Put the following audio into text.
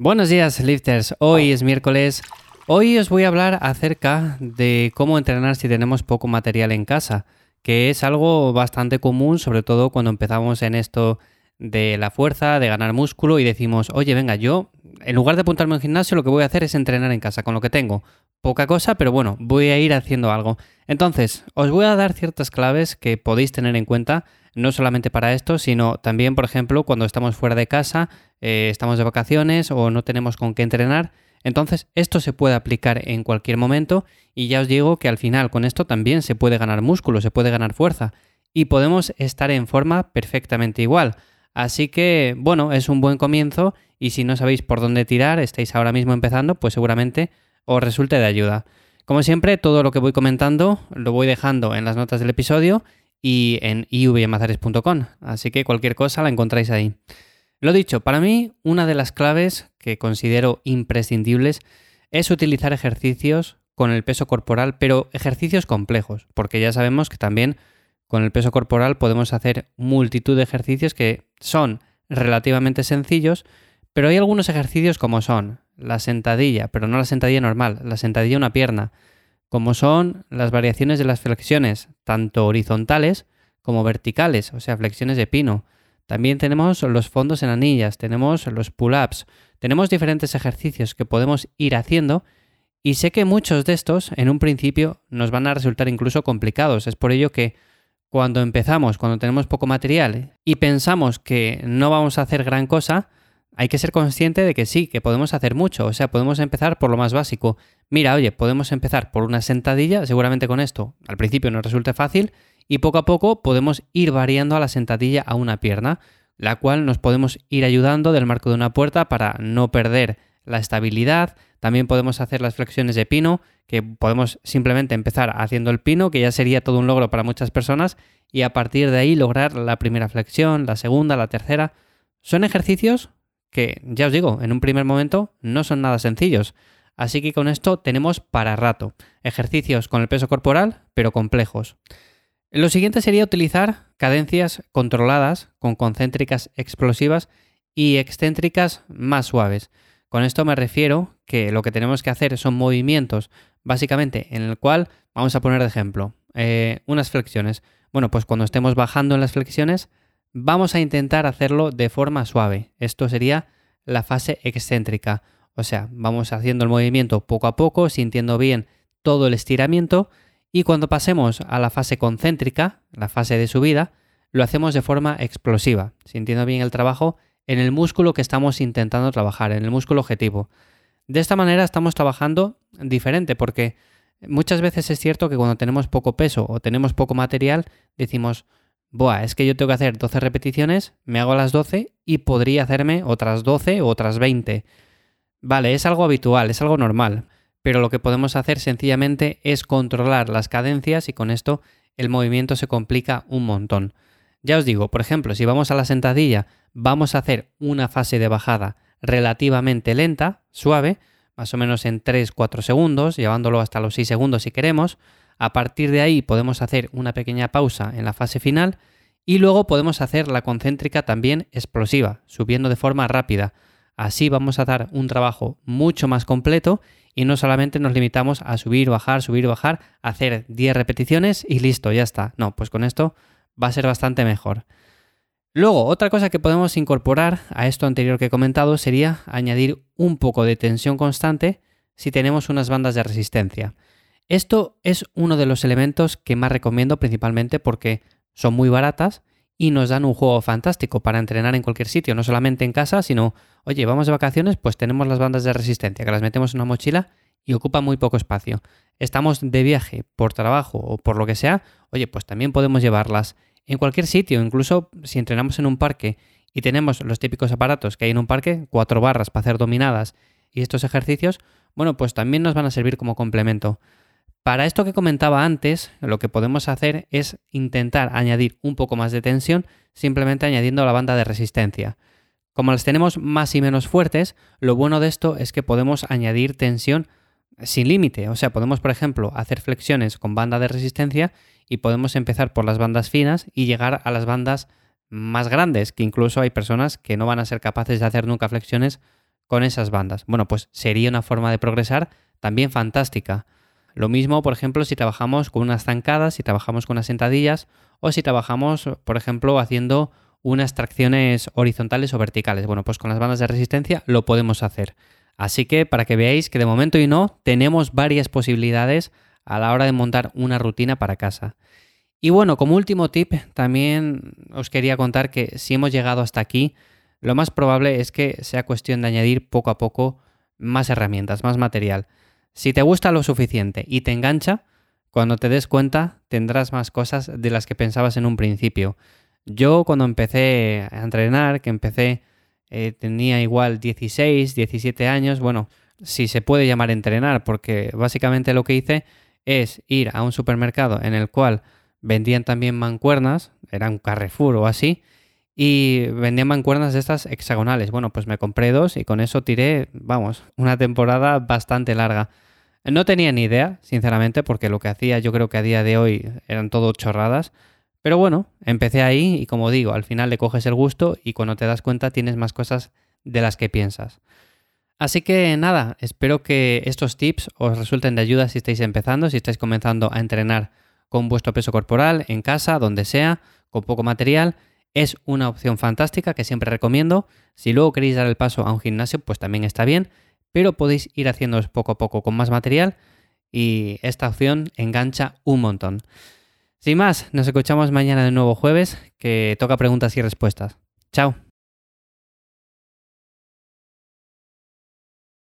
Buenos días, lifters. Hoy es miércoles. Hoy os voy a hablar acerca de cómo entrenar si tenemos poco material en casa, que es algo bastante común, sobre todo cuando empezamos en esto de la fuerza, de ganar músculo y decimos, oye, venga, yo en lugar de apuntarme al gimnasio, lo que voy a hacer es entrenar en casa con lo que tengo. Poca cosa, pero bueno, voy a ir haciendo algo. Entonces, os voy a dar ciertas claves que podéis tener en cuenta no solamente para esto, sino también, por ejemplo, cuando estamos fuera de casa, eh, estamos de vacaciones o no tenemos con qué entrenar. Entonces, esto se puede aplicar en cualquier momento y ya os digo que al final con esto también se puede ganar músculo, se puede ganar fuerza y podemos estar en forma perfectamente igual. Así que, bueno, es un buen comienzo y si no sabéis por dónde tirar, estáis ahora mismo empezando, pues seguramente os resulte de ayuda. Como siempre, todo lo que voy comentando lo voy dejando en las notas del episodio y en ivmazares.com, así que cualquier cosa la encontráis ahí. Lo dicho, para mí una de las claves que considero imprescindibles es utilizar ejercicios con el peso corporal, pero ejercicios complejos, porque ya sabemos que también con el peso corporal podemos hacer multitud de ejercicios que son relativamente sencillos, pero hay algunos ejercicios como son la sentadilla, pero no la sentadilla normal, la sentadilla una pierna, como son las variaciones de las flexiones, tanto horizontales como verticales, o sea, flexiones de pino. También tenemos los fondos en anillas, tenemos los pull-ups, tenemos diferentes ejercicios que podemos ir haciendo y sé que muchos de estos en un principio nos van a resultar incluso complicados. Es por ello que cuando empezamos, cuando tenemos poco material y pensamos que no vamos a hacer gran cosa, hay que ser consciente de que sí, que podemos hacer mucho, o sea, podemos empezar por lo más básico. Mira, oye, podemos empezar por una sentadilla, seguramente con esto al principio nos resulte fácil, y poco a poco podemos ir variando a la sentadilla a una pierna, la cual nos podemos ir ayudando del marco de una puerta para no perder la estabilidad. También podemos hacer las flexiones de pino, que podemos simplemente empezar haciendo el pino, que ya sería todo un logro para muchas personas, y a partir de ahí lograr la primera flexión, la segunda, la tercera. Son ejercicios que, ya os digo, en un primer momento no son nada sencillos. Así que con esto tenemos para rato. Ejercicios con el peso corporal, pero complejos. Lo siguiente sería utilizar cadencias controladas con concéntricas explosivas y excéntricas más suaves. Con esto me refiero que lo que tenemos que hacer son movimientos, básicamente en el cual, vamos a poner de ejemplo, eh, unas flexiones. Bueno, pues cuando estemos bajando en las flexiones, Vamos a intentar hacerlo de forma suave. Esto sería la fase excéntrica. O sea, vamos haciendo el movimiento poco a poco, sintiendo bien todo el estiramiento y cuando pasemos a la fase concéntrica, la fase de subida, lo hacemos de forma explosiva, sintiendo bien el trabajo en el músculo que estamos intentando trabajar, en el músculo objetivo. De esta manera estamos trabajando diferente porque muchas veces es cierto que cuando tenemos poco peso o tenemos poco material, decimos, Buah, es que yo tengo que hacer 12 repeticiones, me hago las 12 y podría hacerme otras 12 o otras 20. Vale, es algo habitual, es algo normal, pero lo que podemos hacer sencillamente es controlar las cadencias y con esto el movimiento se complica un montón. Ya os digo, por ejemplo, si vamos a la sentadilla, vamos a hacer una fase de bajada relativamente lenta, suave, más o menos en 3-4 segundos, llevándolo hasta los 6 segundos si queremos. A partir de ahí podemos hacer una pequeña pausa en la fase final y luego podemos hacer la concéntrica también explosiva, subiendo de forma rápida. Así vamos a dar un trabajo mucho más completo y no solamente nos limitamos a subir, bajar, subir, bajar, hacer 10 repeticiones y listo, ya está. No, pues con esto va a ser bastante mejor. Luego, otra cosa que podemos incorporar a esto anterior que he comentado sería añadir un poco de tensión constante si tenemos unas bandas de resistencia. Esto es uno de los elementos que más recomiendo principalmente porque son muy baratas y nos dan un juego fantástico para entrenar en cualquier sitio, no solamente en casa, sino, oye, vamos de vacaciones, pues tenemos las bandas de resistencia, que las metemos en una mochila y ocupa muy poco espacio. Estamos de viaje por trabajo o por lo que sea, oye, pues también podemos llevarlas en cualquier sitio, incluso si entrenamos en un parque y tenemos los típicos aparatos que hay en un parque, cuatro barras para hacer dominadas y estos ejercicios, bueno, pues también nos van a servir como complemento. Para esto que comentaba antes, lo que podemos hacer es intentar añadir un poco más de tensión simplemente añadiendo la banda de resistencia. Como las tenemos más y menos fuertes, lo bueno de esto es que podemos añadir tensión sin límite. O sea, podemos, por ejemplo, hacer flexiones con banda de resistencia y podemos empezar por las bandas finas y llegar a las bandas más grandes, que incluso hay personas que no van a ser capaces de hacer nunca flexiones con esas bandas. Bueno, pues sería una forma de progresar también fantástica. Lo mismo, por ejemplo, si trabajamos con unas zancadas, si trabajamos con unas sentadillas o si trabajamos, por ejemplo, haciendo unas tracciones horizontales o verticales. Bueno, pues con las bandas de resistencia lo podemos hacer. Así que para que veáis que de momento y no tenemos varias posibilidades a la hora de montar una rutina para casa. Y bueno, como último tip, también os quería contar que si hemos llegado hasta aquí, lo más probable es que sea cuestión de añadir poco a poco más herramientas, más material. Si te gusta lo suficiente y te engancha, cuando te des cuenta tendrás más cosas de las que pensabas en un principio. Yo cuando empecé a entrenar, que empecé, eh, tenía igual 16, 17 años, bueno, si se puede llamar entrenar, porque básicamente lo que hice es ir a un supermercado en el cual vendían también mancuernas, era un Carrefour o así, y vendían mancuernas de estas hexagonales. Bueno, pues me compré dos y con eso tiré, vamos, una temporada bastante larga. No tenía ni idea, sinceramente, porque lo que hacía yo creo que a día de hoy eran todo chorradas. Pero bueno, empecé ahí y como digo, al final le coges el gusto y cuando te das cuenta tienes más cosas de las que piensas. Así que nada, espero que estos tips os resulten de ayuda si estáis empezando, si estáis comenzando a entrenar con vuestro peso corporal, en casa, donde sea, con poco material es una opción fantástica que siempre recomiendo. Si luego queréis dar el paso a un gimnasio, pues también está bien, pero podéis ir haciéndoos poco a poco con más material y esta opción engancha un montón. Sin más, nos escuchamos mañana de nuevo jueves, que toca preguntas y respuestas. Chao.